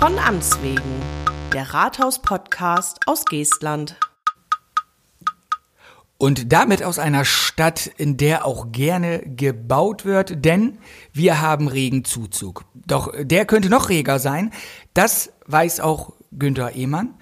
Von Amts wegen, der Rathaus-Podcast aus Geestland. Und damit aus einer Stadt, in der auch gerne gebaut wird, denn wir haben regen Zuzug. Doch der könnte noch reger sein. Das weiß auch Günther Ehmann,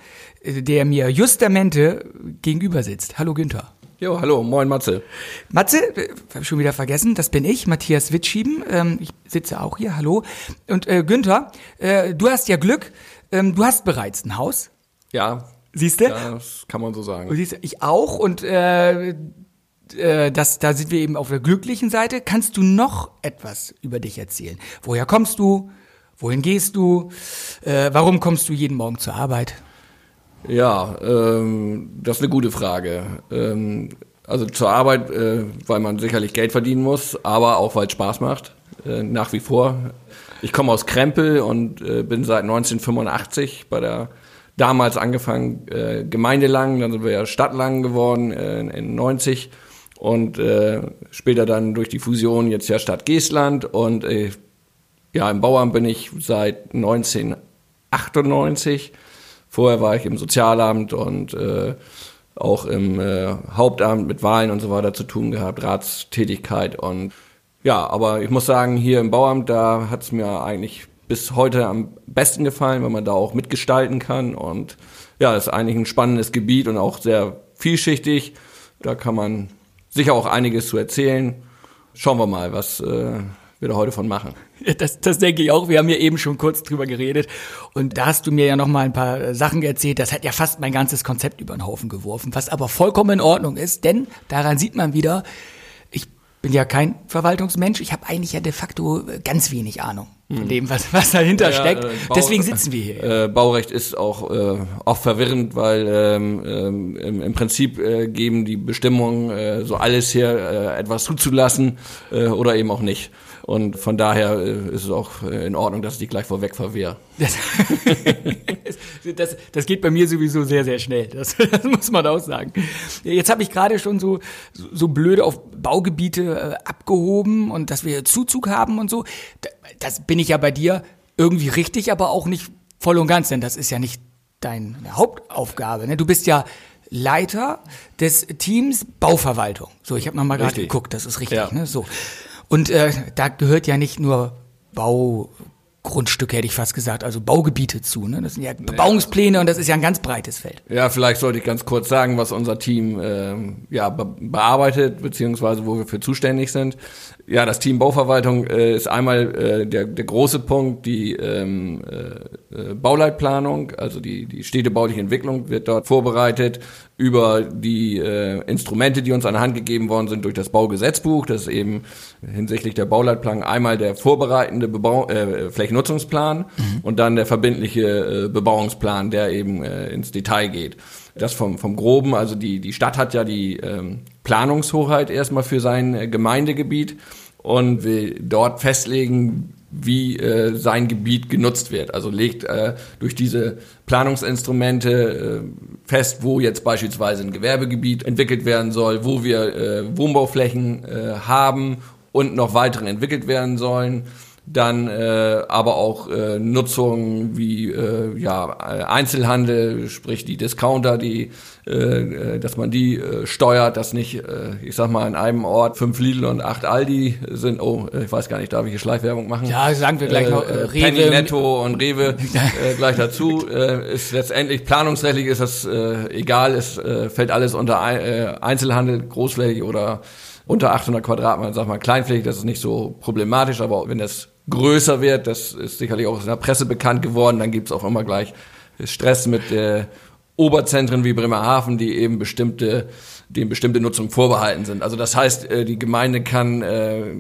der mir justamente gegenüber sitzt. Hallo Günther. Jo, hallo, moin Matze. Matze, äh, hab ich schon wieder vergessen, das bin ich, Matthias Witschieben. Ähm, ich sitze auch hier, hallo. Und äh, Günther, äh, du hast ja Glück, ähm, du hast bereits ein Haus. Ja. Siehst du? Das kann man so sagen. Und siehst du, ich auch und äh, äh, das, da sind wir eben auf der glücklichen Seite. Kannst du noch etwas über dich erzählen? Woher kommst du? Wohin gehst du? Äh, warum kommst du jeden Morgen zur Arbeit? Ja, ähm, das ist eine gute Frage. Ähm, also zur Arbeit, äh, weil man sicherlich Geld verdienen muss, aber auch weil es Spaß macht, äh, nach wie vor. Ich komme aus Krempel und äh, bin seit 1985 bei der damals angefangen äh, Gemeindelang, dann sind wir ja Stadtlang geworden äh, in 90 und äh, später dann durch die Fusion jetzt ja Stadt Geestland und äh, ja im Bauamt bin ich seit 1998 Vorher war ich im Sozialamt und äh, auch im äh, Hauptamt mit Wahlen und so weiter zu tun gehabt, Ratstätigkeit und ja, aber ich muss sagen, hier im Bauamt, da hat es mir eigentlich bis heute am besten gefallen, weil man da auch mitgestalten kann und ja, ist eigentlich ein spannendes Gebiet und auch sehr vielschichtig. Da kann man sicher auch einiges zu erzählen. Schauen wir mal, was äh, wir da heute von machen. Das, das denke ich auch. Wir haben ja eben schon kurz drüber geredet. Und da hast du mir ja noch mal ein paar Sachen erzählt. Das hat ja fast mein ganzes Konzept über den Haufen geworfen. Was aber vollkommen in Ordnung ist. Denn daran sieht man wieder, ich bin ja kein Verwaltungsmensch. Ich habe eigentlich ja de facto ganz wenig Ahnung von hm. dem, was, was dahinter ja, steckt. Äh, Deswegen sitzen wir hier. Äh, Baurecht ist auch äh, oft verwirrend, weil ähm, ähm, im, im Prinzip äh, geben die Bestimmungen äh, so alles hier äh, etwas zuzulassen äh, oder eben auch nicht. Und von daher äh, ist es auch äh, in Ordnung, dass ich die gleich vorweg verwehre. Das, das, das, geht bei mir sowieso sehr, sehr schnell. Das, das muss man auch sagen. Jetzt habe ich gerade schon so, so blöde auf Baugebiete äh, abgehoben und dass wir Zuzug haben und so. Das bin ich ja bei dir irgendwie richtig, aber auch nicht voll und ganz, denn das ist ja nicht deine Hauptaufgabe. Ne? Du bist ja Leiter des Teams Bauverwaltung. So, ich habe noch mal gerade geguckt, das ist richtig. Ja. Ne? So. Und äh, da gehört ja nicht nur Bau, Grundstücke, hätte ich fast gesagt, also Baugebiete zu. Ne? Das sind ja Bebauungspläne und das ist ja ein ganz breites Feld. Ja, vielleicht sollte ich ganz kurz sagen, was unser Team äh, ja, be bearbeitet, beziehungsweise wo wir für zuständig sind. Ja, das Team Bauverwaltung äh, ist einmal äh, der, der große Punkt, die ähm, äh, äh, Bauleitplanung, also die, die städtebauliche Entwicklung wird dort vorbereitet über die äh, Instrumente, die uns an der Hand gegeben worden sind durch das Baugesetzbuch. Das ist eben hinsichtlich der Bauleitplanung einmal der vorbereitende Bebau äh, Flächennutzungsplan mhm. und dann der verbindliche äh, Bebauungsplan, der eben äh, ins Detail geht. Das vom, vom Groben, also die, die Stadt hat ja die ähm, Planungshoheit erstmal für sein äh, Gemeindegebiet und will dort festlegen, wie äh, sein Gebiet genutzt wird. Also legt äh, durch diese Planungsinstrumente äh, fest, wo jetzt beispielsweise ein Gewerbegebiet entwickelt werden soll, wo wir äh, Wohnbauflächen äh, haben und noch weitere entwickelt werden sollen dann äh, aber auch äh, Nutzungen wie äh, ja Einzelhandel, sprich die Discounter, die äh, äh, dass man die äh, steuert, dass nicht, äh, ich sag mal, in einem Ort fünf Lidl und acht Aldi sind. Oh, ich weiß gar nicht, darf ich hier Schleichwerbung machen? Ja, sagen wir gleich äh, noch. Äh, Rewe. Penny Netto und Rewe äh, gleich dazu. Äh, ist letztendlich planungsrechtlich ist das äh, egal. Es äh, fällt alles unter äh, Einzelhandel, großflächig oder unter 800 Quadratmeter, sag mal kleinflächig, das ist nicht so problematisch, aber wenn das größer wird, das ist sicherlich auch in der Presse bekannt geworden, dann gibt's auch immer gleich Stress mit äh, Oberzentren wie Bremerhaven, die eben bestimmte, denen bestimmte Nutzung vorbehalten sind. Also das heißt, äh, die Gemeinde kann äh,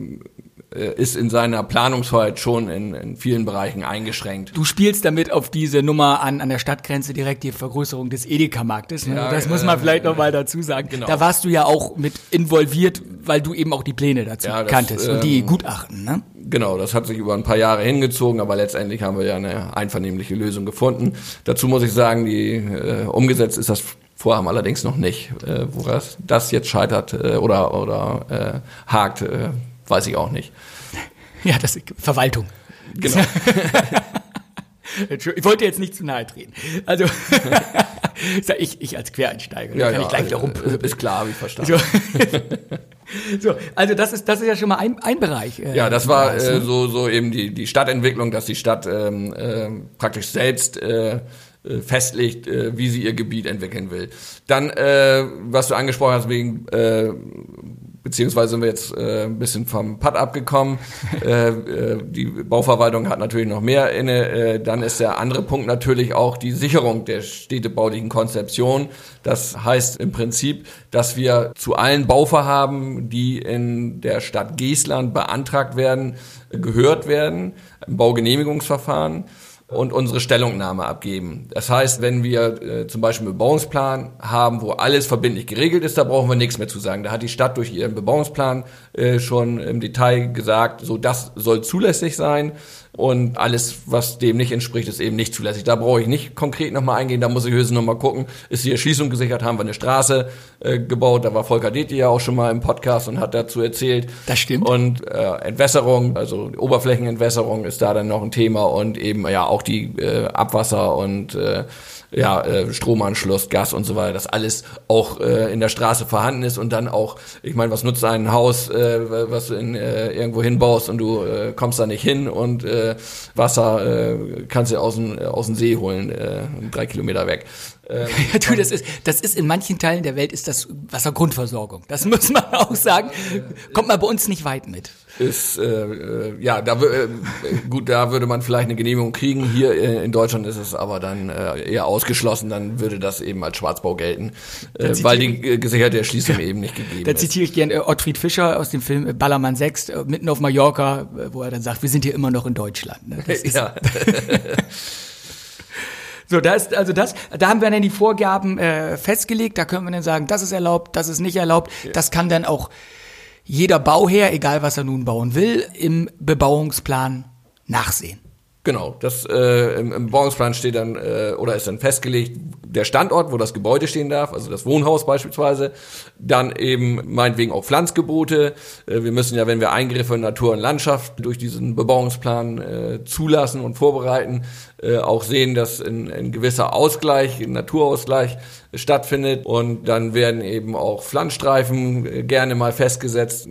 ist in seiner Planungsfreiheit schon in, in vielen Bereichen eingeschränkt. Du spielst damit auf diese Nummer an, an der Stadtgrenze direkt die Vergrößerung des Edeka-Marktes. Ne? Ja, das muss man äh, vielleicht noch mal dazu sagen. Genau. Da warst du ja auch mit involviert, weil du eben auch die Pläne dazu ja, das, kanntest und die ähm, Gutachten. Ne? Genau, das hat sich über ein paar Jahre hingezogen, aber letztendlich haben wir ja eine einvernehmliche Lösung gefunden. Dazu muss ich sagen, die äh, umgesetzt ist das Vorhaben allerdings noch nicht. Äh, wo das, das jetzt scheitert äh, oder, oder äh, hakt, äh, weiß ich auch nicht. Ja, das ist Verwaltung. Genau. Ich wollte jetzt nicht zu nahe treten. Also ich, ich als Quereinsteiger, Ja, kann ja, ich gleich wieder äh, rumpöbeln. ist klar, habe ich verstanden. So. so, also das ist das ist ja schon mal ein, ein Bereich. äh, Ja, das war äh, so, so eben die, die Stadtentwicklung, dass die Stadt ähm, äh, praktisch selbst äh, äh, festlegt, äh, wie sie ihr Gebiet entwickeln will. Dann, äh, was du angesprochen hast, wegen äh, beziehungsweise sind wir jetzt äh, ein bisschen vom Pad abgekommen. äh, äh, die Bauverwaltung hat natürlich noch mehr inne. Äh, dann ist der andere Punkt natürlich auch die Sicherung der städtebaulichen Konzeption. Das heißt im Prinzip, dass wir zu allen Bauvorhaben, die in der Stadt Geestland beantragt werden, gehört werden im Baugenehmigungsverfahren und unsere Stellungnahme abgeben. Das heißt, wenn wir äh, zum Beispiel einen Bebauungsplan haben, wo alles verbindlich geregelt ist, da brauchen wir nichts mehr zu sagen. Da hat die Stadt durch ihren Bebauungsplan äh, schon im Detail gesagt, so das soll zulässig sein und alles, was dem nicht entspricht, ist eben nicht zulässig. Da brauche ich nicht konkret nochmal eingehen, da muss ich höchstens nochmal gucken, ist die Erschließung gesichert, haben wir eine Straße äh, gebaut, da war Volker Deti ja auch schon mal im Podcast und hat dazu erzählt. Das stimmt. Und äh, Entwässerung, also Oberflächenentwässerung ist da dann noch ein Thema und eben ja auch die äh, Abwasser und äh, ja, äh, Stromanschluss, Gas und so weiter, dass alles auch äh, in der Straße vorhanden ist und dann auch, ich meine, was nutzt ein Haus, äh, was du in, äh, irgendwo hinbaust und du äh, kommst da nicht hin und äh, Wasser äh, kannst du aus dem, aus dem See holen, äh, drei Kilometer weg. Ähm, Ja, du, das ist, das ist in manchen Teilen der Welt ist das Wassergrundversorgung. Das muss man auch sagen. Kommt man bei uns nicht weit mit. ist äh, äh, ja da wür- äh, gut da würde man vielleicht eine Genehmigung kriegen hier äh, in Deutschland ist es aber dann äh, eher ausgeschlossen dann würde das eben als Schwarzbau gelten äh, weil die äh, gesicherte Erschließung eben nicht gegeben Da ist zitiere ich gern äh, Ottfried Fischer aus dem Film äh, Ballermann 6, äh, mitten auf Mallorca, äh, wo er dann sagt, wir sind hier immer noch in Deutschland. Ne? Das ist, ja So, da ist also das, da haben wir dann die Vorgaben äh, festgelegt, da können wir dann sagen, das ist erlaubt, das ist nicht erlaubt. Das kann dann auch jeder Bauherr, egal was er nun bauen will, im Bebauungsplan nachsehen. Genau, das äh, im, im Bauungsplan steht dann äh, oder ist dann festgelegt der Standort, wo das Gebäude stehen darf, also das Wohnhaus beispielsweise. Dann eben meinetwegen auch Pflanzgebote. Äh, wir müssen ja, wenn wir Eingriffe in Natur und Landschaft durch diesen Bebauungsplan äh, zulassen und vorbereiten, äh, auch sehen, dass ein, ein gewisser Ausgleich, ein Naturausgleich stattfindet und dann werden eben auch Pflanzstreifen äh, gerne mal festgesetzt.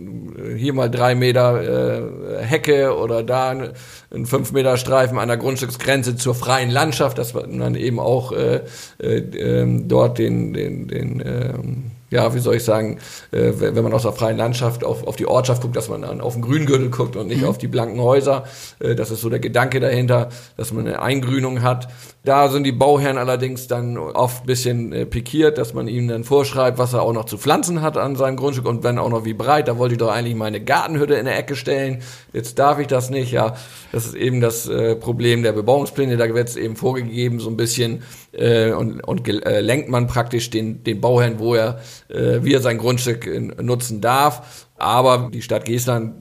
Hier mal drei Meter äh, Hecke oder da ein, ein fünf Meter Streifen an der Grundstücksgrenze zur freien Landschaft, dass man dann eben auch äh, äh, ähm, dort den, den, den ähm, ja, wie soll ich sagen, äh, wenn man aus der freien Landschaft auf, auf die Ortschaft guckt, dass man dann auf den Grüngürtel guckt und nicht auf die blanken Häuser. Äh, das ist so der Gedanke dahinter, dass man eine Eingrünung hat. Da sind die Bauherren allerdings dann oft ein bisschen äh, pikiert, dass man ihnen dann vorschreibt, was er auch noch zu pflanzen hat an seinem Grundstück und wenn auch noch wie breit. Da wollte ich doch eigentlich meine Gartenhütte in der Ecke stellen. Jetzt darf ich das nicht. Ja, das ist eben das äh, Problem der Bebauungspläne. Da wird es eben vorgegeben, so ein bisschen äh, und, und äh, lenkt man praktisch den, den Bauherrn, wo er, äh, wie er sein Grundstück äh, nutzen darf. Aber die Stadt Geestland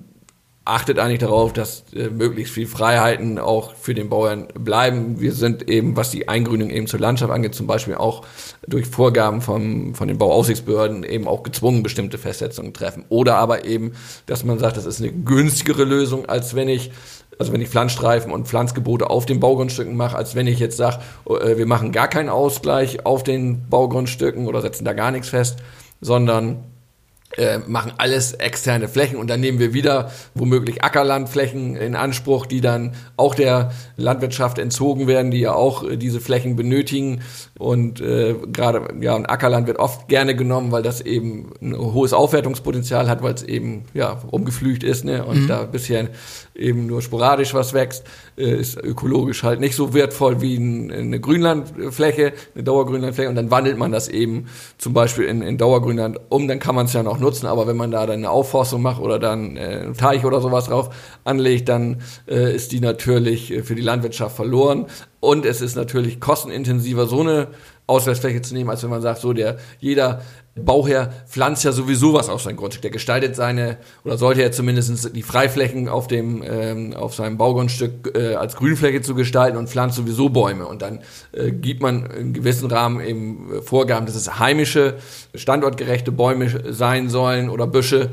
achtet eigentlich darauf, dass äh, möglichst viel Freiheiten auch für den Bauern bleiben. Wir sind eben, was die Eingrünung eben zur Landschaft angeht, zum Beispiel auch durch Vorgaben vom, von den Bauaufsichtsbehörden eben auch gezwungen, bestimmte Festsetzungen treffen. Oder aber eben, dass man sagt, das ist eine günstigere Lösung, als wenn ich also wenn ich Pflanzstreifen und Pflanzgebote auf den Baugrundstücken mache, als wenn ich jetzt sage, äh, wir machen gar keinen Ausgleich auf den Baugrundstücken oder setzen da gar nichts fest, sondern äh, machen alles externe Flächen und dann nehmen wir wieder womöglich Ackerlandflächen in Anspruch, die dann auch der Landwirtschaft entzogen werden, die ja auch äh, diese Flächen benötigen. Und äh, gerade ja und Ackerland wird oft gerne genommen, weil das eben ein hohes Aufwertungspotenzial hat, weil es eben ja umgeflügt ist ne und da bisher eben nur sporadisch was wächst, äh, ist ökologisch halt nicht so wertvoll wie ein, eine Grünlandfläche, eine Dauergrünlandfläche. Und dann wandelt man das eben zum Beispiel in, in Dauergrünland um, dann kann man es ja noch nutzen, aber wenn man da dann eine Aufforstung macht oder dann äh, einen Teich oder sowas drauf anlegt, dann äh, ist die natürlich äh, für die Landwirtschaft verloren. Und es ist natürlich kostenintensiver, so eine Ausgleichsfläche zu nehmen, als wenn man sagt, so der jeder Bauherr pflanzt ja sowieso was auf sein Grundstück. Der gestaltet seine, oder sollte er zumindest die Freiflächen auf dem, ähm, auf seinem Baugrundstück äh, als Grünfläche zu gestalten und pflanzt sowieso Bäume. Und dann äh, gibt man in gewissen Rahmen eben äh, Vorgaben, dass es heimische, standortgerechte Bäume sein sollen oder Büsche.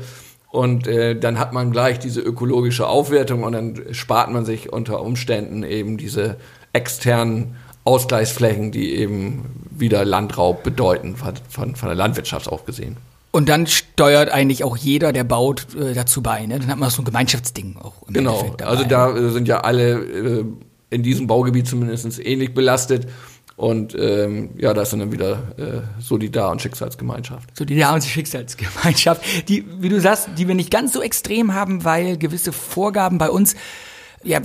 Und äh, dann hat man gleich diese ökologische Aufwertung und dann spart man sich unter Umständen eben diese externen Ausgleichsflächen, die eben wieder Landraub bedeuten, von, von, von der Landwirtschaft auch gesehen. Und dann steuert eigentlich auch jeder, der baut, äh, dazu bei. Ne? Dann hat man so ein Gemeinschaftsding auch. Im Genau, Endeffekt dabei. also da äh, sind ja alle äh, in diesem Baugebiet zumindest ähnlich belastet. Und ähm, ja, das sind dann wieder äh, Solidar- und Schicksalsgemeinschaft. So die Jahr- und Schicksalsgemeinschaft, die, wie du sagst, die wir nicht ganz so extrem haben, weil gewisse Vorgaben bei uns, ja,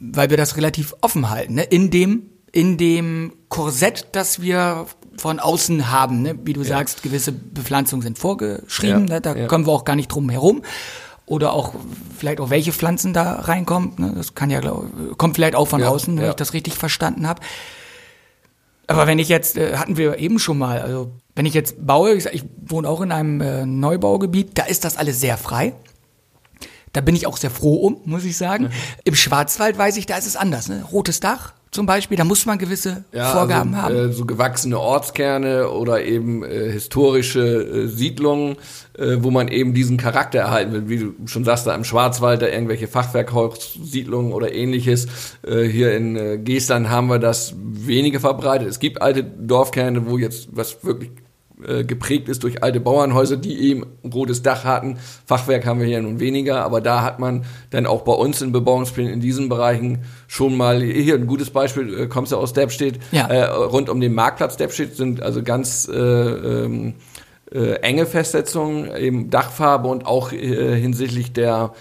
weil wir das relativ offen halten, ne? in dem, in dem Korsett, das wir von außen haben, ne? wie du sagst, gewisse Bepflanzungen sind vorgeschrieben, Ja, ne? da ja. kommen wir auch gar nicht drum herum. Oder auch vielleicht auch welche Pflanzen da reinkommen. Ne? Das kann ja glaub, kommt vielleicht auch von Ja, außen, wenn ja. ich das richtig verstanden habe. Aber wenn ich jetzt, äh, hatten wir eben schon mal, also wenn ich jetzt baue, ich, sag, ich wohne auch in einem äh, Neubaugebiet, da ist das alles sehr frei. Da bin ich auch sehr froh um, muss ich sagen. Im Schwarzwald weiß ich, da ist es anders. Ne? Rotes Dach zum Beispiel, da muss man gewisse Vorgaben also, haben. Äh, so gewachsene Ortskerne oder eben äh, historische äh, Siedlungen, äh, wo man eben diesen Charakter erhalten will. Wie du schon sagst, da im Schwarzwald, da irgendwelche Fachwerkhaussiedlungen oder ähnliches. Äh, hier in äh, Geestland haben wir das weniger verbreitet. Es gibt alte Dorfkerne, wo jetzt was wirklich äh, geprägt ist durch alte Bauernhäuser, die eben ein rotes Dach hatten. Fachwerk haben wir hier nun weniger, aber da hat man dann auch bei uns in Bebauungsplänen in diesen Bereichen schon mal, hier ein gutes Beispiel, äh, kommst du aus Deppstedt, Ja. äh, rund um den Marktplatz Deppstedt sind also ganz äh, ähm, äh, enge Festsetzungen, eben Dachfarbe und auch äh, hinsichtlich der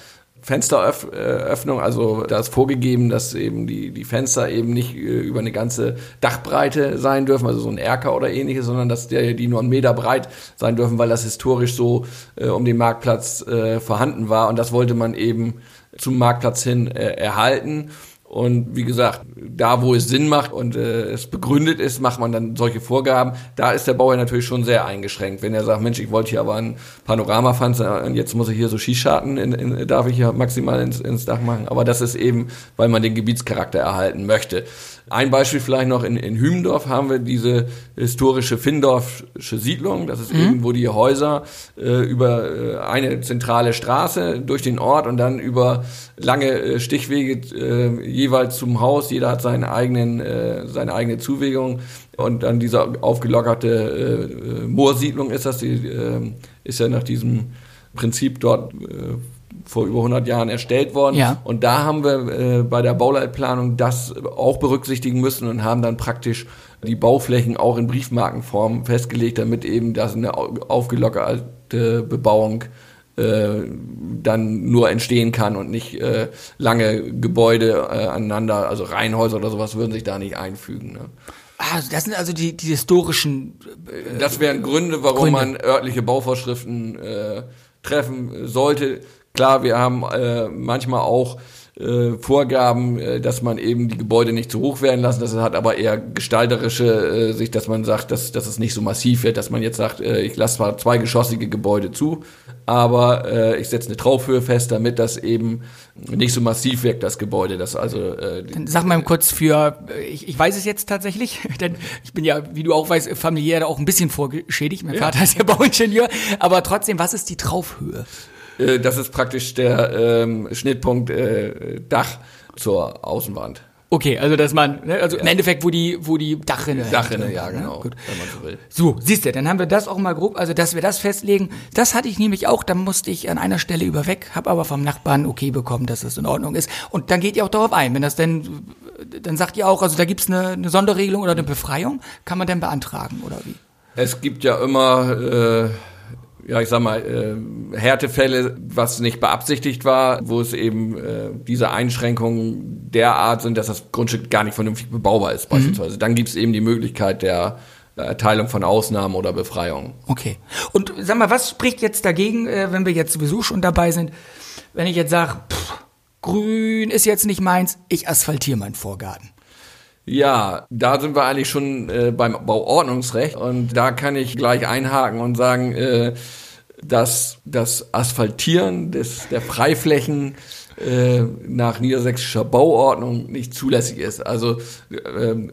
Fensteröffnung, also da ist vorgegeben, dass eben die, die Fenster eben nicht äh, über eine ganze Dachbreite sein dürfen, also so ein Erker oder ähnliches, sondern dass der, die nur einen Meter breit sein dürfen, weil das historisch so äh, um den Marktplatz äh, vorhanden war und das wollte man eben zum Marktplatz hin äh, erhalten. Und wie gesagt, da wo es Sinn macht und äh, es begründet ist, macht man dann solche Vorgaben. Da ist der Bauer natürlich schon sehr eingeschränkt. Wenn er sagt, Mensch, ich wollte hier aber ein Panoramafenster und jetzt muss ich hier so Skischarten, in, in, darf ich hier maximal ins, ins Dach machen. Aber das ist eben, weil man den Gebietscharakter erhalten möchte. Ein Beispiel vielleicht noch, in, in Hümendorf haben wir diese historische Finndorfsche Siedlung. Das ist eben, wo die Häuser äh, über äh, eine zentrale Straße durch den Ort und dann über lange äh, Stichwege äh, jeweils zum Haus. Jeder hat seinen eigenen, äh, seine eigene Zuwegung. Und dann diese aufgelockerte äh, Moorsiedlung ist das, die ist ja nach diesem Prinzip dort vor über 100 Jahren erstellt worden. Ja. Und da haben wir äh, bei der Bauleitplanung das auch berücksichtigen müssen und haben dann praktisch die Bauflächen auch in Briefmarkenform festgelegt, damit eben das eine au- aufgelockerte Bebauung äh, dann nur entstehen kann und nicht äh, lange Gebäude äh, aneinander, also Reihenhäuser oder sowas würden sich da nicht einfügen. Ne? ah, das sind also die, die historischen Das wären Gründe, warum Gründe. man örtliche Bauvorschriften äh, treffen sollte. Klar, wir haben äh, manchmal auch äh, Vorgaben, äh, dass man eben die Gebäude nicht zu hoch werden lassen. Das hat aber eher gestalterische äh, Sicht, dass man sagt, dass, dass es nicht so massiv wird, dass man jetzt sagt, äh, ich lasse zwar zweigeschossige Gebäude zu, aber äh, ich setze eine Traufhöhe fest, damit das eben nicht so massiv wirkt, das Gebäude. Das also äh, Dann Sag mal kurz für, äh, ich, ich weiß es jetzt tatsächlich, denn ich bin ja, wie du auch weißt, familiär da auch ein bisschen vorgeschädigt. Mein Vater ist ja Bauingenieur, aber trotzdem, was ist die Traufhöhe? Äh, das ist praktisch der ähm, Schnittpunkt äh, Dach zur Außenwand. Okay, also dass man, ne, also im Endeffekt, wo die, wo die Dachrinne. Dachrinne, hängt, ja, ne? genau, Gut. wenn man so will. So, siehst du, dann haben wir das auch mal grob, also dass wir das festlegen. Das hatte ich nämlich auch, da musste ich an einer Stelle überweg, habe aber vom Nachbarn okay bekommen, dass das in Ordnung ist. Und dann geht ihr auch darauf ein, wenn das denn, dann sagt ihr auch, also da gibt's eine, eine Sonderregelung oder eine Befreiung, kann man dann beantragen oder wie? Es gibt ja immer, äh, ja, ich sag mal, äh, Härtefälle, was nicht beabsichtigt war, wo es eben äh, diese Einschränkungen derart sind, dass das Grundstück gar nicht vernünftig bebaubar ist, beispielsweise. Dann gibt es eben die Möglichkeit der Erteilung von Ausnahmen oder Befreiungen. Okay. Und sag mal, was spricht jetzt dagegen, äh, wenn wir jetzt sowieso schon dabei sind, wenn ich jetzt sage, grün ist jetzt nicht meins, ich asphaltiere meinen Vorgarten. Ja, da sind wir eigentlich schon äh, beim Bauordnungsrecht und da kann ich gleich einhaken und sagen, äh, dass das Asphaltieren des, der Freiflächen äh, nach niedersächsischer Bauordnung nicht zulässig ist. Also ähm,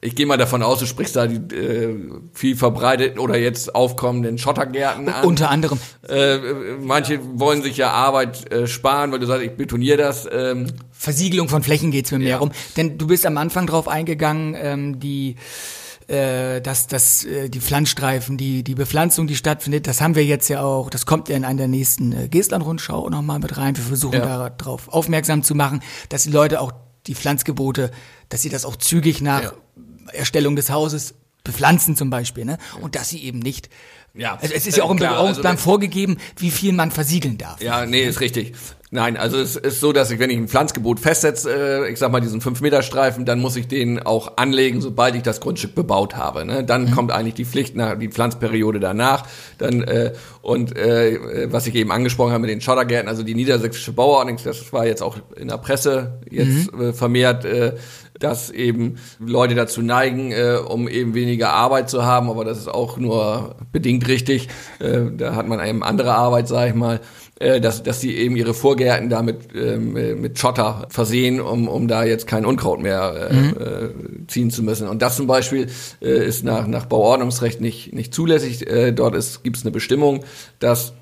ich gehe mal davon aus, du sprichst da die äh, viel verbreiteten oder jetzt aufkommenden Schottergärten an. Unter anderem. Äh, manche wollen sich ja Arbeit äh, sparen, weil du sagst, ich betoniere das. Ähm. Versiegelung von Flächen geht's mir mehr Ja. rum. Denn du bist am Anfang drauf eingegangen, ähm, die äh, dass, dass äh, die Pflanzstreifen, die, die Bepflanzung, die stattfindet, das haben wir jetzt ja auch, das kommt ja in einer der nächsten äh, Geestland-Rundschau nochmal mit rein. Wir versuchen Ja. darauf aufmerksam zu machen, dass die Leute auch die Pflanzgebote, dass sie das auch zügig nach Ja. Erstellung des Hauses bepflanzen zum Beispiel, ne? Und dass sie eben nicht. Ja, Also es ist ja auch im Bebauungsplan also- vorgegeben, wie viel man versiegeln darf. Ja, nee, ist richtig. Nein, also es ist so, dass ich, wenn ich ein Pflanzgebot festsetze, äh, ich sag mal diesen 5-Meter-Streifen, dann muss ich den auch anlegen, sobald ich das Grundstück bebaut habe. Ne? Dann kommt eigentlich die Pflicht nach, die Pflanzperiode danach. Dann äh, und äh, was ich eben angesprochen habe mit den Schottergärten, also die niedersächsische Bauordnung, das war jetzt auch in der Presse jetzt äh, vermehrt, äh, dass eben Leute dazu neigen, äh, um eben weniger Arbeit zu haben, aber das ist auch nur bedingt richtig. Äh, da hat man eben andere Arbeit, sag ich mal äh, dass, dass die eben ihre Vorgärten damit äh, mit Schotter versehen, um, um da jetzt kein Unkraut mehr äh, äh, ziehen zu müssen. Und das zum Beispiel äh, ist nach, nach Bauordnungsrecht nicht, nicht zulässig. Äh, dort gibt es eine Bestimmung, dass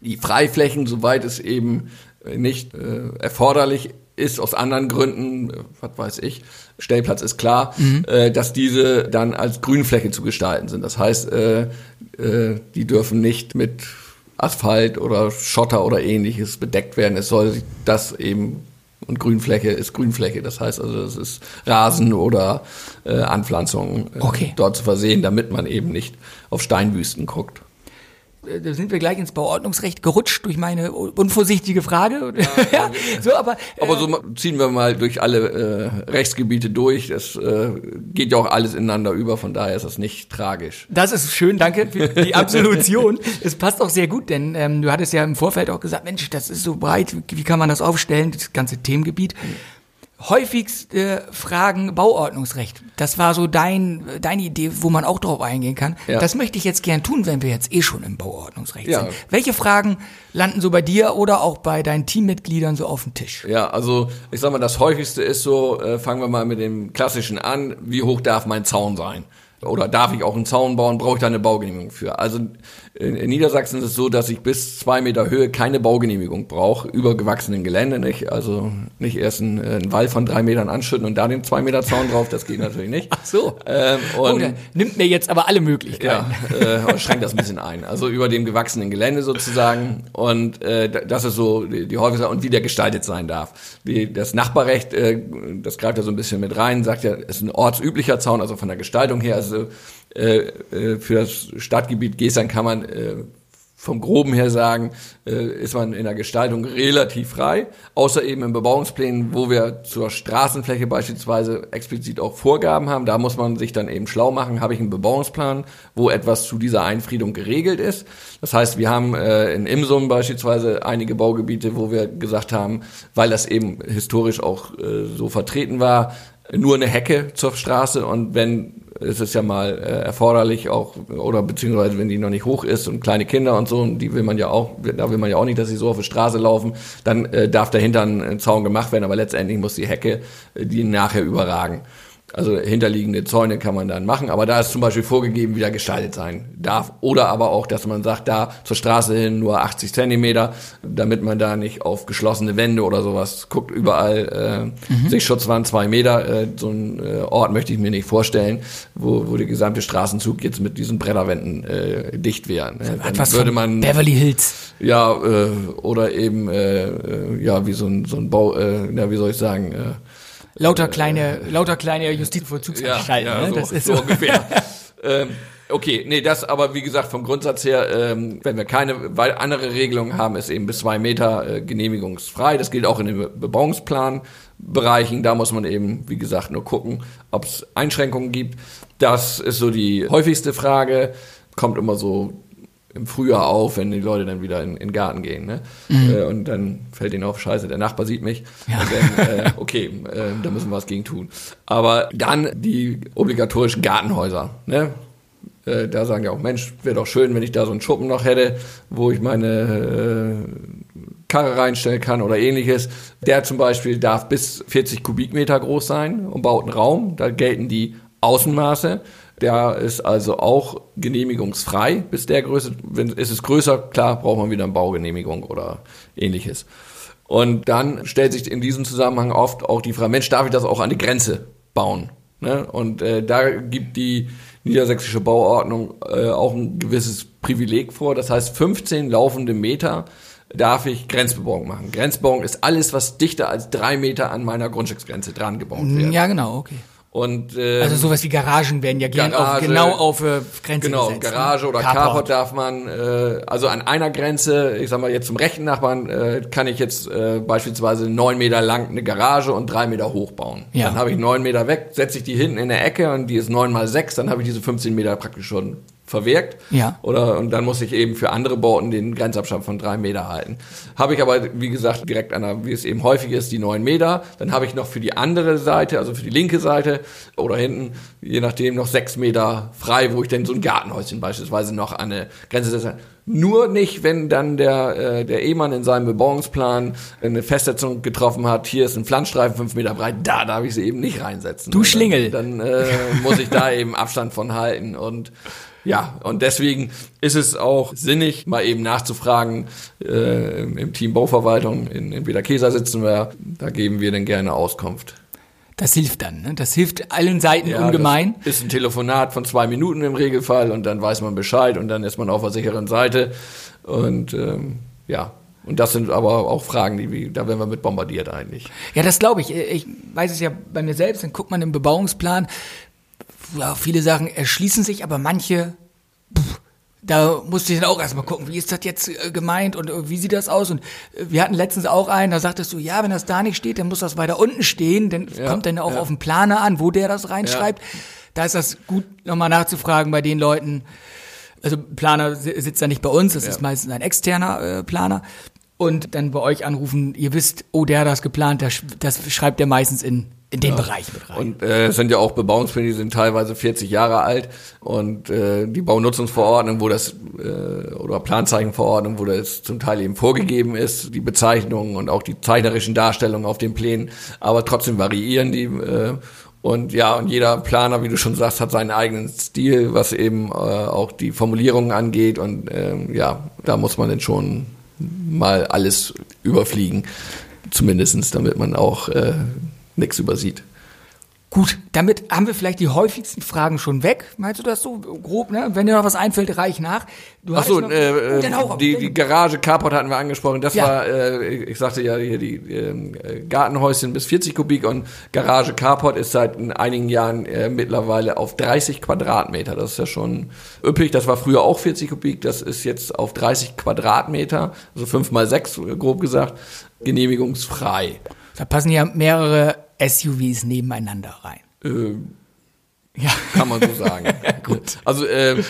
die Freiflächen, soweit es eben nicht äh, erforderlich ist, aus anderen Gründen, was weiß ich, Stellplatz ist klar, äh, dass diese dann als Grünfläche zu gestalten sind. Das heißt, äh, äh, die dürfen nicht mit Asphalt oder Schotter oder ähnliches bedeckt werden. Es soll das eben und Grünfläche ist Grünfläche. Das heißt also, es ist Rasen oder äh, Anpflanzungen äh, Okay. dort zu versehen, damit man eben nicht auf Steinwüsten guckt. Äh, da sind wir gleich ins Bauordnungsrecht gerutscht durch meine unvorsichtige Frage. Ja, so, aber, Aber so ma- ziehen wir mal durch alle äh, Rechtsgebiete durch. Das äh, geht ja auch alles ineinander über, von daher ist das nicht tragisch. Das ist schön, danke für die Absolution. es passt auch sehr gut, denn ähm, du hattest ja im Vorfeld auch gesagt, Mensch, das ist so breit, wie, wie kann man das aufstellen, das ganze Themengebiet. Häufigste Fragen Bauordnungsrecht. Das war so dein, deine Idee, wo man auch drauf eingehen kann. Ja. Das möchte ich jetzt gern tun, wenn wir jetzt eh schon im Bauordnungsrecht Ja. sind. Welche Fragen landen so bei dir oder auch bei deinen Teammitgliedern so auf dem Tisch? Ja, also ich sag mal, das häufigste ist so, äh, fangen wir mal mit dem klassischen an, wie hoch darf mein Zaun sein? Oder darf ich auch einen Zaun bauen? Brauche ich da eine Baugenehmigung für? Also in, Niedersachsen ist es so, dass ich bis zwei Meter Höhe keine Baugenehmigung brauche über gewachsenen Gelände. Nicht? Also nicht erst einen, äh, einen Wall von drei Metern anschütten und da den zwei Meter Zaun drauf, das geht natürlich nicht. Ach so. Ähm, Oh, und, der nimmt mir jetzt aber alle Möglichkeiten. ja, äh, schränkt das ein bisschen ein. Also über dem gewachsenen Gelände sozusagen. Und äh, da- das ist so die, die häufigste und wie der gestaltet sein darf. Wie das Nachbarrecht, äh, das greift ja so ein bisschen mit rein, sagt ja, es ist ein ortsüblicher Zaun, also von der Gestaltung her. Also äh, für das Stadtgebiet Gestern kann man äh, vom Groben her sagen, äh, ist man in der Gestaltung relativ frei, außer eben in Bebauungsplänen, wo wir zur Straßenfläche beispielsweise explizit auch Vorgaben haben. Da muss man sich dann eben schlau machen, habe ich einen Bebauungsplan, wo etwas zu dieser Einfriedung geregelt ist. Das heißt, wir haben äh, in Imsum beispielsweise einige Baugebiete, wo wir gesagt haben, weil das eben historisch auch äh, so vertreten war, nur eine Hecke zur Straße und wenn es ist ja mal äh, erforderlich auch oder beziehungsweise wenn die noch nicht hoch ist und kleine Kinder und so die will man ja auch da will man ja auch nicht dass sie so auf die Straße laufen. Dann äh, darf dahinter ein, ein Zaun gemacht werden aber letztendlich muss die Hecke äh, die nachher überragen also hinterliegende Zäune kann man dann machen, aber da ist zum Beispiel vorgegeben, wie der gestaltet sein darf. Oder aber auch, dass man sagt, da zur Straße hin nur 80 Zentimeter, damit man da nicht auf geschlossene Wände oder sowas guckt. Überall äh, Sichtschutzwand zwei Meter. Äh, so ein äh, Ort möchte ich mir nicht vorstellen, wo, wo der gesamte Straßenzug jetzt mit diesen Bretterwänden äh, dicht wäre. Ne? Etwas würde man Beverly Hills. ja äh, oder eben äh, äh, ja wie so ein so ein Bau, äh, na wie soll ich sagen. Äh, Lauter kleine, lauter kleine Justizvollzugsanstalten. ja, ne? so, das ist so so. ungefähr. ähm, okay, nee, das aber wie gesagt vom Grundsatz her, ähm, wenn wir keine weil andere Regelungen haben, ist eben bis zwei Meter äh, genehmigungsfrei. Das gilt auch in den Be- Bebauungsplanbereichen. Da muss man eben, wie gesagt, nur gucken, ob es Einschränkungen gibt. Das ist so die häufigste Frage. Kommt immer so im Frühjahr auf, wenn die Leute dann wieder in, in den Garten gehen. Ne? Äh, und dann fällt ihnen auf, scheiße, der Nachbar sieht mich. Ja. Und dann, äh, okay, äh, da müssen wir was gegen tun. Aber dann die obligatorischen Gartenhäuser. Ne? Äh, da sagen ja auch, Mensch, wäre doch schön, wenn ich da so einen Schuppen noch hätte, wo ich meine äh, Karre reinstellen kann oder ähnliches. Der zum Beispiel darf bis 40 Kubikmeter groß sein, umbauten Raum. Da gelten die Außenmaße. Der ist also auch genehmigungsfrei bis der Größe. Wenn, ist es größer, klar, braucht man wieder eine Baugenehmigung oder ähnliches. Und dann stellt sich in diesem Zusammenhang oft auch die Frage, Mensch, darf ich das auch an die Grenze bauen? Ne? Und äh, da gibt die niedersächsische Bauordnung äh, auch ein gewisses Privileg vor. Das heißt, 15 laufende Meter darf ich Grenzbebauung machen. Grenzbebauung ist alles, was dichter als drei Meter an meiner Grundstücksgrenze dran gebaut wird. Ja, genau, okay. Und, ähm, Also sowas wie Garagen werden ja gern auf, Garage, genau auf äh, Grenze Genau, gesetzt. ne? Garage oder Carport. Carport darf man, äh, also an einer Grenze, ich sag mal jetzt zum rechten Nachbarn, äh, kann ich jetzt äh, beispielsweise neun Meter lang eine Garage und drei Meter hoch bauen. Ja. Dann habe ich neun Meter weg, setze ich die hinten in der Ecke und die ist neun mal sechs, dann habe ich diese 15 Meter praktisch schon verwirkt. Ja. Oder und dann muss ich eben für andere Bauten den Grenzabstand von drei Meter halten. Habe ich aber, wie gesagt, direkt an der, wie es eben häufig ist, die neun Meter. Dann habe ich noch für die andere Seite, also für die linke Seite oder hinten, je nachdem, noch sechs Meter frei, wo ich dann so ein Gartenhäuschen beispielsweise noch an eine Grenze setze. Nur nicht, wenn dann der, äh, der Ehemann in seinem Bebauungsplan eine Festsetzung getroffen hat, hier ist ein Pflanzstreifen fünf Meter breit, da darf ich sie eben nicht reinsetzen. Du Und Schlingel. Dann, dann äh, muss ich da eben Abstand von halten und ja, und deswegen ist es auch sinnig, mal eben nachzufragen, äh, im Team Bauverwaltung, in, in Wederkeser sitzen wir, da geben wir dann gerne Auskunft. Das hilft dann, ne? Das hilft allen Seiten Ja, ungemein. Das ist ein Telefonat von zwei Minuten im Regelfall und dann weiß man Bescheid und dann ist man auf der sicheren Seite. Und ähm, ja, und das sind aber auch Fragen, die da werden wir mit bombardiert eigentlich. Ja, das glaube ich. Ich weiß es ja bei mir selbst, dann guckt man im Bebauungsplan, ja, viele Sachen erschließen sich, aber manche, pff, da musste ich dann auch erstmal gucken, wie ist das jetzt äh, gemeint und äh, wie sieht das aus? Und äh, wir hatten letztens auch einen, da sagtest du, ja, wenn das da nicht steht, dann muss das weiter unten stehen, dann Ja, kommt dann auch ja. auf den Planer an, wo der das reinschreibt. Da ist das gut, nochmal nachzufragen bei den Leuten, also Planer si- sitzt da nicht bei uns, das Ja. ist meistens ein externer äh, Planer. Und dann bei euch anrufen, ihr wisst, oh, der hat das geplant, das, das schreibt der meistens in, in den Bereich mit rein. Und äh, es sind ja auch Bebauungspläne, die sind teilweise 40 Jahre alt. Und äh, die Baunutzungsverordnung, wo das äh, oder Planzeichenverordnung, wo das zum Teil eben vorgegeben ist, die Bezeichnungen und auch die zeichnerischen Darstellungen auf den Plänen, aber trotzdem variieren die äh, und ja, und jeder Planer, wie du schon sagst, hat seinen eigenen Stil, was eben äh, auch die Formulierungen angeht. Und ähm, ja, da muss man dann schon mal alles überfliegen, zumindestens, damit man auch äh, nichts übersieht. Gut, damit haben wir vielleicht die häufigsten Fragen schon weg. Meinst du das so grob, ne? Wenn dir noch was einfällt, reich nach. Du Ach so, noch- äh, äh, die, die Garage Carport hatten wir angesprochen. Das Ja. war, äh, ich sagte ja hier die äh, Gartenhäuschen bis 40 Kubik und Garage Carport ist seit einigen Jahren äh, mittlerweile auf 30 Quadratmeter. Das ist ja schon üppig. Das war früher auch 40 Kubik. Das ist jetzt auf 30 Quadratmeter, also 5 mal 6 grob gesagt, genehmigungsfrei. Da passen ja mehrere SUVs nebeneinander rein. Äh, Ja. Kann man so sagen. Gut. Also äh,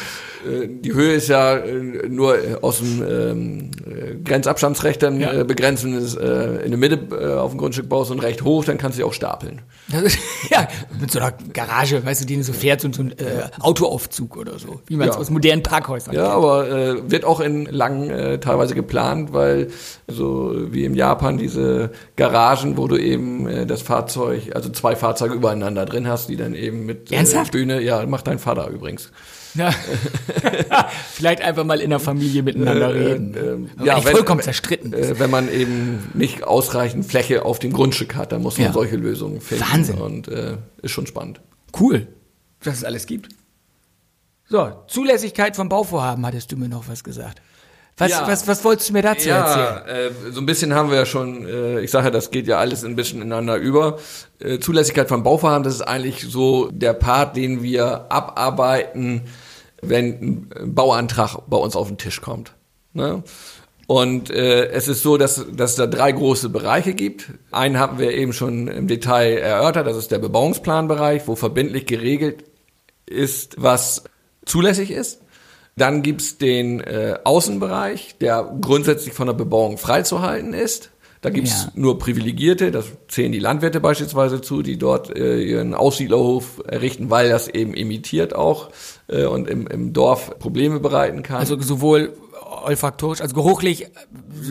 die Höhe ist ja äh, nur äh, aus dem ähm, äh, Grenzabstandsrecht dann Ja. äh, begrenzt. Wenn du es äh, in der Mitte äh, auf dem Grundstück baust und recht hoch, dann kannst du sie auch stapeln. Das ist, ja, mit so einer Garage, weißt du, die so fährt, so, so ein äh, Autoaufzug oder so, wie man es Ja. aus modernen Parkhäusern Ja, kennt. aber äh, wird auch in Langen äh, teilweise geplant, weil so wie in Japan diese Garagen, wo du eben äh, das Fahrzeug, also zwei Fahrzeuge übereinander drin hast, die dann eben mit äh, Ernsthaft? Bühne, ja, macht dein Vater übrigens. Ja. Vielleicht einfach mal in der Familie miteinander reden. ähm, Aber ja, wenn- vollkommen zerstritten. Äh, wenn man eben nicht ausreichend Fläche auf dem Grundstück hat, dann muss man Ja. solche Lösungen finden. Wahnsinn. Und äh, ist schon spannend. Cool, dass es alles gibt. So, Zulässigkeit vom Bauvorhaben, hattest du mir noch was gesagt. Was, Ja. was, was wolltest du mir dazu erzählen? äh, so ein bisschen haben wir ja schon, äh, ich sage ja, das geht ja alles ein bisschen ineinander über. Äh, Zulässigkeit von Bauvorhaben, das ist eigentlich so der Part, den wir abarbeiten, wenn ein Bauantrag bei uns auf den Tisch kommt. Ne? Und äh, es ist so, dass, dass es da drei große Bereiche gibt. Einen haben wir eben schon im Detail erörtert, das ist der Bebauungsplanbereich, wo verbindlich geregelt ist, was zulässig ist. Dann gibt's den äh, Außenbereich, der grundsätzlich von der Bebauung freizuhalten ist. Da gibt's Ja. nur Privilegierte, das zählen die Landwirte beispielsweise zu, die dort äh, ihren Aussiedlerhof errichten, weil das eben imitiert auch äh, und im, im Dorf Probleme bereiten kann. Also sowohl olfaktorisch, also geruchlich,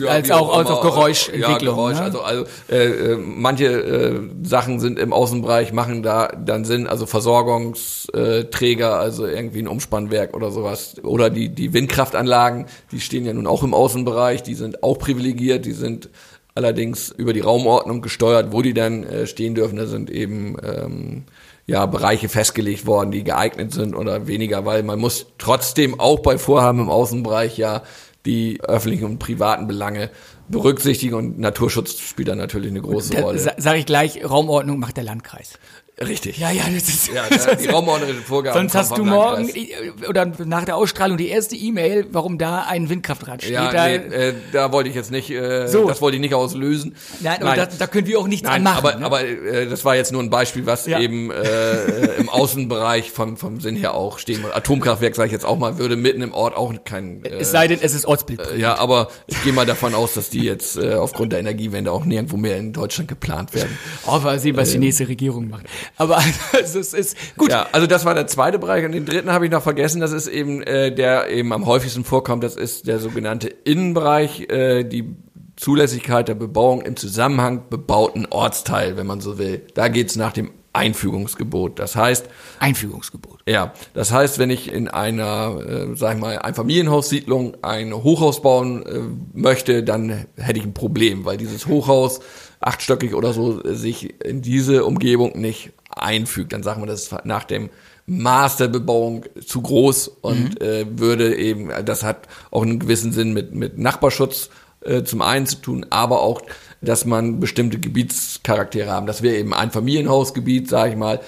Ja, als auch, als immer. auch Geräuschentwicklung. Ja, Geräusch, ne? also, also äh, äh, manche äh, Sachen sind im Außenbereich, machen da dann Sinn, also Versorgungsträger, also irgendwie ein Umspannwerk oder sowas. Oder die, die Windkraftanlagen, die stehen ja nun auch im Außenbereich, die sind auch privilegiert, die sind allerdings über die Raumordnung gesteuert, wo die dann äh, stehen dürfen. Da sind eben ähm, ja Bereiche festgelegt worden, die geeignet sind oder weniger, weil man muss trotzdem auch bei Vorhaben im Außenbereich ja die öffentlichen und privaten Belange berücksichtigen und Naturschutz spielt da natürlich eine große Rolle. sa- sag ich gleich, Raumordnung macht der Landkreis. Richtig. Ja, ja, das ist. Ja, da- die raumordnerischen Vorgaben. Sonst hast du morgen Landkreis. äh, oder nach der Ausstrahlung die erste E-Mail, warum da ein Windkraftrad steht. Ja, da, nee, äh, da wollte ich jetzt nicht, äh, So. das wollte ich nicht auslösen. nein, aber Da, da können wir auch nichts Nein, an machen. aber, ne? aber äh, das war jetzt nur ein Beispiel, was Ja. eben äh, im Außenbereich vom, vom Sinn her auch stehen muss. Atomkraftwerk, sage ich jetzt auch mal, würde mitten im Ort auch kein... Äh, es sei denn, es ist Ortsbild. ja, aber ich gehe mal davon aus, dass die jetzt äh, aufgrund der Energiewende auch nirgendwo mehr in Deutschland geplant werden. Oh, mal sehen, was die nächste Regierung macht. Aber also, es ist gut. Ja, also das war der zweite Bereich und den dritten habe ich noch vergessen. Das ist eben äh, der eben am häufigsten vorkommt. Das ist der sogenannte Innenbereich, äh, die Zulässigkeit der Bebauung im Zusammenhang bebauten Ortsteil, wenn man so will. Da geht's nach dem Einfügungsgebot. Das heißt, Einfügungsgebot. ja, das heißt, wenn ich in einer, äh, sag ich mal, Einfamilienhaussiedlung ein Hochhaus bauen äh, möchte, dann hätte ich ein Problem, weil dieses Hochhaus achtstöckig oder so äh, sich in diese Umgebung nicht einfügt. Dann sagen wir, das ist nach dem Maß der Bebauung zu groß und äh, würde eben, das hat auch einen gewissen Sinn mit, mit Nachbarschutz äh, zum einen zu tun, aber auch, dass man bestimmte Gebietscharaktere haben. Das wäre eben ein Familienhausgebiet, sage ich mal.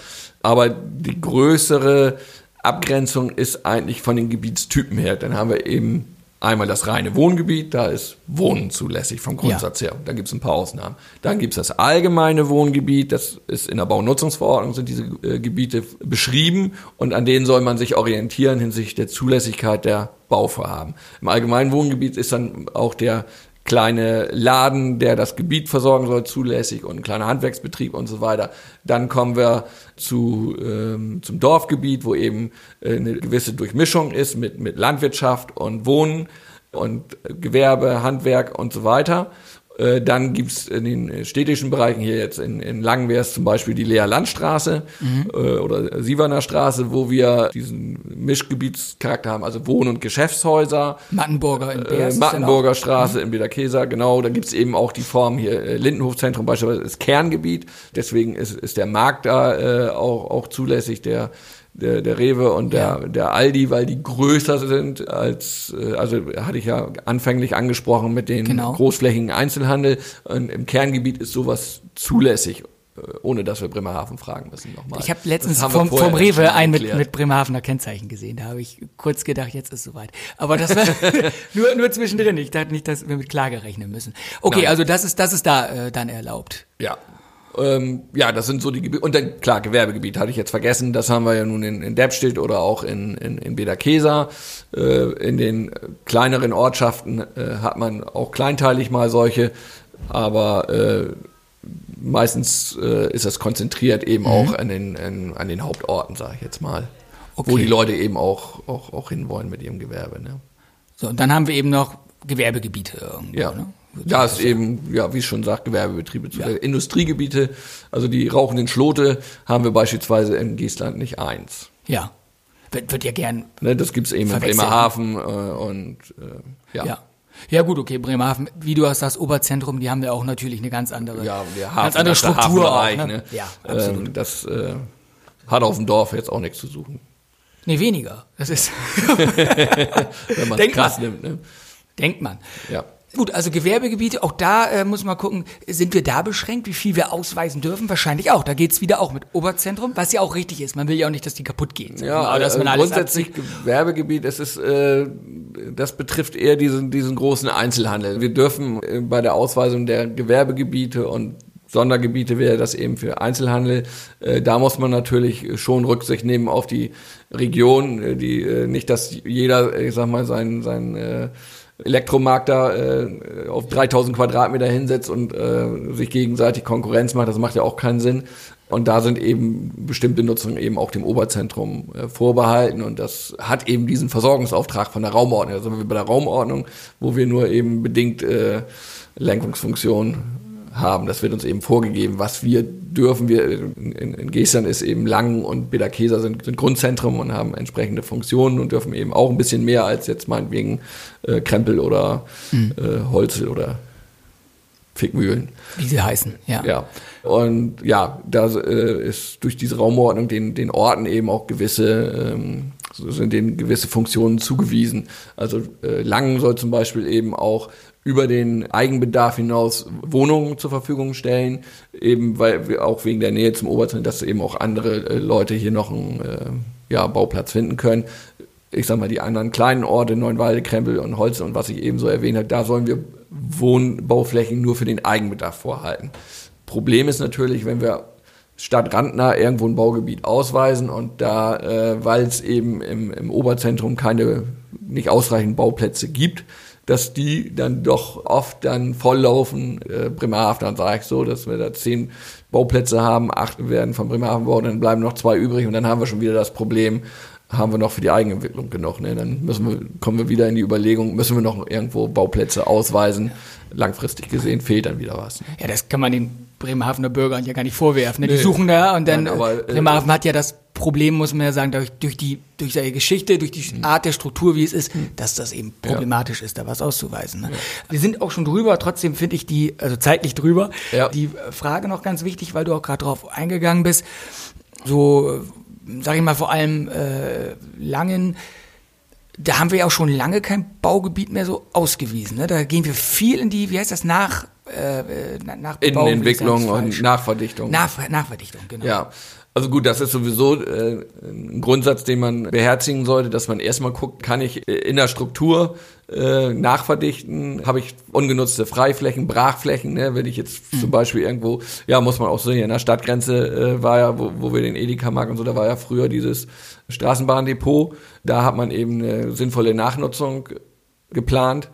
Aber die größere Abgrenzung ist eigentlich von den Gebietstypen her. Dann haben wir eben einmal das reine Wohngebiet, da ist Wohnen zulässig vom Grundsatz her. Da gibt es ein paar Ausnahmen. Dann gibt es das allgemeine Wohngebiet, das ist in der Baunutzungsverordnung, sind diese äh, Gebiete beschrieben und an denen soll man sich orientieren hinsichtlich der Zulässigkeit der Bauvorhaben. Im allgemeinen Wohngebiet ist dann auch der kleine Laden, der das Gebiet versorgen soll, zulässig und ein kleiner Handwerksbetrieb und so weiter. Dann kommen wir zu, ähm, zum Dorfgebiet, wo eben äh, eine gewisse Durchmischung ist mit, mit Landwirtschaft und Wohnen und Gewerbe, Handwerk und so weiter. Äh, Dann gibt's in den städtischen Bereichen hier jetzt in, in Langen wäre es zum Beispiel die Lea Landstraße äh, oder Sieverner Straße, wo wir diesen Mischgebietscharakter haben, also Wohn- und Geschäftshäuser. Mattenburger in Äh, Beers. ist Mattenburger dann Straße in Bederkeser, genau. Da gibt's eben auch die Form hier, äh, Lindenhofzentrum beispielsweise ist Kerngebiet. Deswegen ist, ist der Markt da äh, auch, auch zulässig, der, der, der Rewe und der, der Aldi, weil die größer sind als, äh, also hatte ich ja anfänglich angesprochen mit den Genau. großflächigen Einzelhandel. Und im Kerngebiet ist sowas zulässig, äh, ohne dass wir Bremerhaven fragen müssen nochmal. Ich habe letztens vom, vom Rewe ein mit, mit Bremerhavener Kennzeichen gesehen. Da habe ich kurz gedacht, jetzt ist soweit. Aber das war nur, nur zwischendrin. Ich dachte nicht, dass wir mit Klage rechnen müssen. Okay, Nein. also das ist, das ist da äh, dann erlaubt. Ja. Ähm, ja, das sind so die Gebiete. Und dann, klar, Gewerbegebiet hatte ich jetzt vergessen. Das haben wir ja nun in, in Deppstedt oder auch in, in, in Bederkesa. Äh, in den kleineren Ortschaften äh, hat man auch kleinteilig mal solche. Aber äh, meistens äh, ist das konzentriert eben auch an den, an, an den Hauptorten, sage ich jetzt mal. Wo Okay. die Leute eben auch, auch, auch hinwollen mit ihrem Gewerbe. Ne? So, und dann haben wir eben noch Gewerbegebiete irgendwo. Ja. Ne? Da ist eben, ja, wie es schon sagt, Gewerbebetriebe zu. Ja. Industriegebiete, also die rauchenden Schlote haben wir beispielsweise in Geestland nicht eins. Ja. Wird, wird ja gern. Ne, das gibt's eben in Verwechseln. Bremerhaven äh, und äh, ja. Ja. Ja gut, okay, Bremerhaven, wie du hast das Oberzentrum, die haben ja auch natürlich eine ganz andere, Ja, Hafen, ganz andere Struktur auch. Ne? ne? Ja, absolut. Ähm, das äh, hat auf dem Dorf jetzt auch nichts zu suchen, Nee, weniger. Das ist, wenn man es krass nimmt. Ne? denkt man. Ja. Gut, also Gewerbegebiete, auch da äh, muss man gucken, sind wir da beschränkt, wie viel wir ausweisen dürfen? Wahrscheinlich auch. Da geht's wieder auch mit Oberzentrum, was ja auch richtig ist. Man will ja auch nicht, dass die kaputt gehen. Ja, Aber dass also man alles grundsätzlich Gewerbegebiet, es ist, äh, das betrifft eher diesen, diesen großen Einzelhandel. Wir dürfen äh, bei der Ausweisung der Gewerbegebiete und Sondergebiete wäre das eben für Einzelhandel. Äh, da muss man natürlich schon Rücksicht nehmen auf die Region, äh, die äh, nicht, dass jeder, ich sag mal, sein, sein äh, Elektromarkt da äh, auf 3000 Quadratmeter hinsetzt und äh, sich gegenseitig Konkurrenz macht. Das macht ja auch keinen Sinn. Und da sind eben bestimmte Nutzungen eben auch dem Oberzentrum äh, vorbehalten. Und das hat eben diesen Versorgungsauftrag von der Raumordnung. Also wir bei der Raumordnung, wo wir nur eben bedingt äh, Lenkungsfunktion haben. Das wird uns eben vorgegeben, was wir dürfen. Wir in, in Gestern ist eben Lang und Beda-Keser sind, sind Grundzentrum und haben entsprechende Funktionen und dürfen eben auch ein bisschen mehr als jetzt meinetwegen äh, Krempel oder mhm. äh, Holzel oder Fickmühlen. Wie sie heißen, ja. Ja. Und ja, da äh, ist durch diese Raumordnung den, den Orten eben auch gewisse, ähm, sind denen gewisse Funktionen zugewiesen. Also äh, Langen soll zum Beispiel eben auch über den Eigenbedarf hinaus Wohnungen zur Verfügung stellen, eben weil wir auch wegen der Nähe zum Oberzentrum, dass eben auch andere äh, Leute hier noch einen äh, ja, Bauplatz finden können. Ich sag mal, die anderen kleinen Orte, Neuenwalde, Krempel und Holz und was ich eben so erwähnt habe, da sollen wir Wohnbauflächen nur für den Eigenbedarf vorhalten. Problem ist natürlich, wenn wir stadtrandnah irgendwo ein Baugebiet ausweisen und da, äh, weil es eben im, im Oberzentrum keine, nicht ausreichend Bauplätze gibt, dass die dann doch oft dann volllaufen. Äh, Bremerhaven, dann sage ich so, dass wir da zehn Bauplätze haben, acht werden von Bremerhaven gebaut, dann bleiben noch zwei übrig und dann haben wir schon wieder das Problem, haben wir noch für die Eigenentwicklung genug. Ne? Dann müssen wir, kommen wir wieder in die Überlegung, müssen wir noch irgendwo Bauplätze ausweisen. Langfristig gesehen fehlt dann wieder was. Ne? Ja, das kann man den Bremerhavener Bürgern ja gar nicht vorwerfen. Ne? Die nee. suchen da und dann, Nein, aber, äh, Bremerhaven hat ja das Problem, muss man ja sagen, durch, durch die, durch seine Geschichte, durch die mhm. Art der Struktur, wie es ist, mhm. dass das eben problematisch ja. ist, da was auszuweisen. Ne? Ja. Wir sind auch schon drüber, trotzdem finde ich die, also zeitlich drüber, ja. die Frage noch ganz wichtig, weil du auch gerade drauf eingegangen bist. So, sag ich mal, vor allem äh, Langen, da haben wir ja auch schon lange kein Baugebiet mehr so ausgewiesen. Ne? Da gehen wir viel in die, wie heißt das, nach äh, äh nach Innenentwicklung und Nachverdichtung. Nach, Nachverdichtung, genau. Ja, also gut, das ist sowieso äh, ein Grundsatz, den man beherzigen sollte, dass man erstmal guckt, kann ich in der Struktur äh, nachverdichten, habe ich ungenutzte Freiflächen, Brachflächen, ne? wenn ich jetzt mhm. zum Beispiel irgendwo, ja, muss man auch sehen, in der Stadtgrenze äh, war ja, wo, wo wir den Edeka mag und so, da war ja früher dieses Straßenbahndepot, da hat man eben eine sinnvolle Nachnutzung geplant.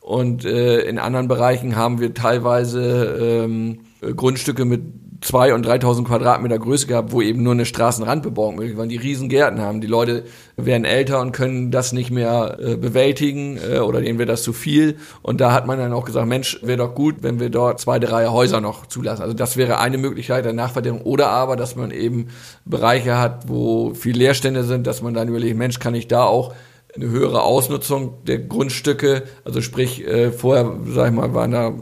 Und äh, in anderen Bereichen haben wir teilweise ähm, Grundstücke mit zwei und 3000 Quadratmeter Größe gehabt, wo eben nur eine Straßenrandbebauung möglich war, die riesen Gärten haben. Die Leute werden älter und können das nicht mehr äh, bewältigen äh, oder denen wird das zu viel. Und da hat man dann auch gesagt, Mensch, wäre doch gut, wenn wir dort zwei, drei Häuser noch zulassen. Also das wäre eine Möglichkeit der Nachverdichtung. Oder aber, dass man eben Bereiche hat, wo viel Leerstände sind, dass man dann überlegt, Mensch, kann ich da auch eine höhere Ausnutzung der Grundstücke, also sprich äh, vorher, sag ich mal, waren da äh,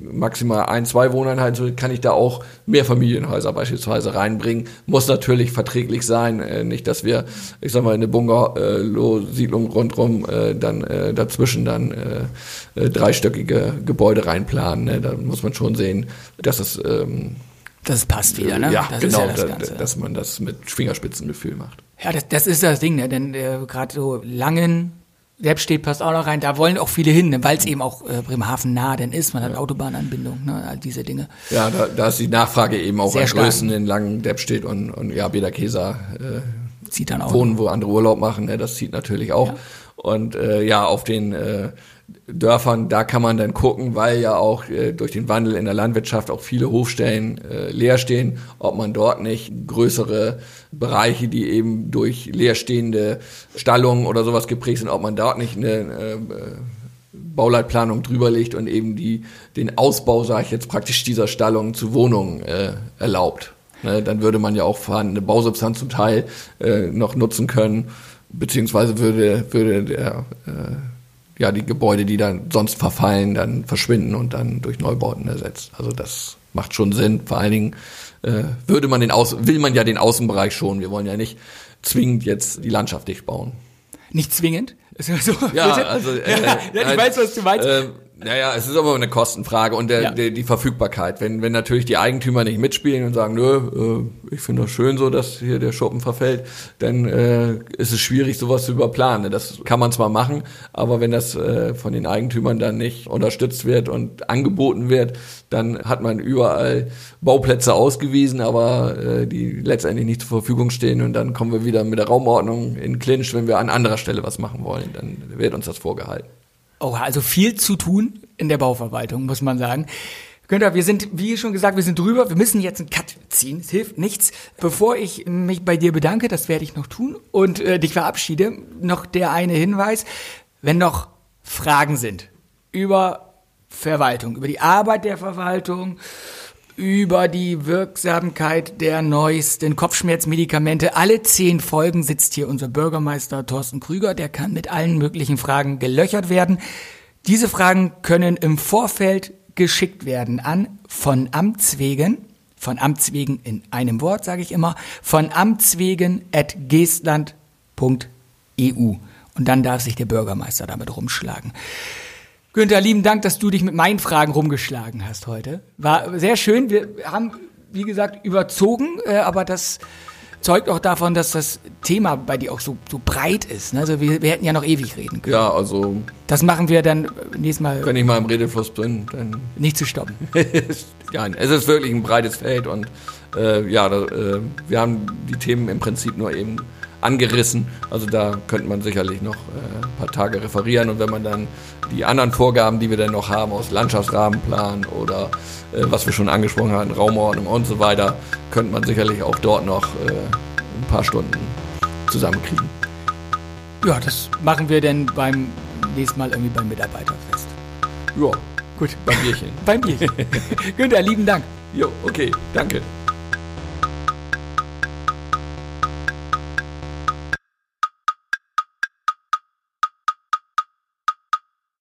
maximal ein, zwei Wohneinheiten, so kann ich da auch mehr Familienhäuser beispielsweise reinbringen. Muss natürlich verträglich sein, äh, nicht, dass wir, ich sag mal, eine Bungalow-Siedlung rundrum äh, dann äh, dazwischen dann äh, äh, dreistöckige Gebäude reinplanen. Ne? Da muss man schon sehen, dass es ähm, das passt wieder, ne? Ja, das genau, ja das da, dass man das mit Fingerspitzengefühl macht. Ja, das, das ist das Ding, ne? denn äh, gerade so Langen, Selbststedt passt auch noch rein, da wollen auch viele hin, ne? weil es eben auch äh, Bremerhaven nah denn ist, man hat ja. Autobahnanbindung, ne? all diese Dinge. Ja, da, da ist die Nachfrage eben auch Sehr in Langen, Deppstedt und, und ja, Bederkäser äh, zieht dann auch wohnen, wo andere Urlaub machen, ne? das zieht natürlich auch. Ja. Und äh, ja, auf den äh, Dörfern, da kann man dann gucken, weil ja auch äh, durch den Wandel in der Landwirtschaft auch viele Hofstellen äh, leer stehen, ob man dort nicht größere Bereiche, die eben durch leerstehende Stallungen oder sowas geprägt sind, ob man dort nicht eine äh, Bauleitplanung drüber legt und eben die, den Ausbau, sage ich jetzt praktisch, dieser Stallungen zu Wohnungen äh, erlaubt. Ne, dann würde man ja auch vorhandene Bausubstanz zum Teil äh, noch nutzen können, beziehungsweise würde, würde der äh, ja, die Gebäude, die dann sonst verfallen, dann verschwinden und dann durch Neubauten ersetzt. Also das macht schon Sinn. Vor allen Dingen äh, würde man den Aus will man ja den Außenbereich schon. Wir wollen ja nicht zwingend jetzt die Landschaft dicht bauen. Nicht zwingend? So, ja, also äh, ja, ich halt, weiß, was du meinst. Äh, naja, es ist aber eine Kostenfrage und der, ja. der, die Verfügbarkeit. Wenn, wenn natürlich die Eigentümer nicht mitspielen und sagen, nö, äh, ich finde das schön so, dass hier der Schuppen verfällt, dann äh, ist es schwierig, sowas zu überplanen. Das kann man zwar machen, aber wenn das äh, von den Eigentümern dann nicht unterstützt wird und angeboten wird, dann hat man überall Bauplätze ausgewiesen, aber äh, die letztendlich nicht zur Verfügung stehen und dann kommen wir wieder mit der Raumordnung in Clinch, wenn wir an anderer Stelle was machen wollen. Dann wird uns das vorgehalten. Oh, also viel zu tun in der Bauverwaltung, muss man sagen. Günther, wir sind, wie schon gesagt, wir sind drüber. Wir müssen jetzt einen Cut ziehen. Es hilft nichts. Bevor ich mich bei dir bedanke, das werde ich noch tun, und äh, dich verabschiede, noch der eine Hinweis. Wenn noch Fragen sind über Verwaltung, über die Arbeit der Verwaltung, über die Wirksamkeit der neuesten Kopfschmerzmedikamente. Alle zehn Folgen sitzt hier unser Bürgermeister Thorsten Krüger. Der kann mit allen möglichen Fragen gelöchert werden. Diese Fragen können im Vorfeld geschickt werden an von Amts wegen, von Amts wegen in einem Wort, sage ich immer, von Amts wegen at geestland.eu. Und dann darf sich der Bürgermeister damit rumschlagen. Günther, lieben Dank, dass du dich mit meinen Fragen rumgeschlagen hast heute. War sehr schön. Wir haben, wie gesagt, überzogen, äh, aber das zeugt auch davon, dass das Thema bei dir auch so, so breit ist. Ne? Also wir, wir hätten ja noch ewig reden können. Ja, also. Das machen wir dann nächstes Mal. Wenn ich mal im Redefluss bin, dann. Nicht zu stoppen. ja, es ist wirklich ein breites Feld und äh, ja, äh, wir haben die Themen im Prinzip nur eben angerissen. Also da könnte man sicherlich noch äh, ein paar Tage referieren und wenn man dann die anderen Vorgaben, die wir dann noch haben aus Landschaftsrahmenplan oder äh, was wir schon angesprochen haben, Raumordnung und so weiter, könnte man sicherlich auch dort noch äh, ein paar Stunden zusammenkriegen. Ja, das machen wir dann beim nächsten Mal irgendwie beim Mitarbeiterfest. Ja, gut, beim Bierchen. beim Bierchen. Günther, lieben Dank. Jo, okay, danke.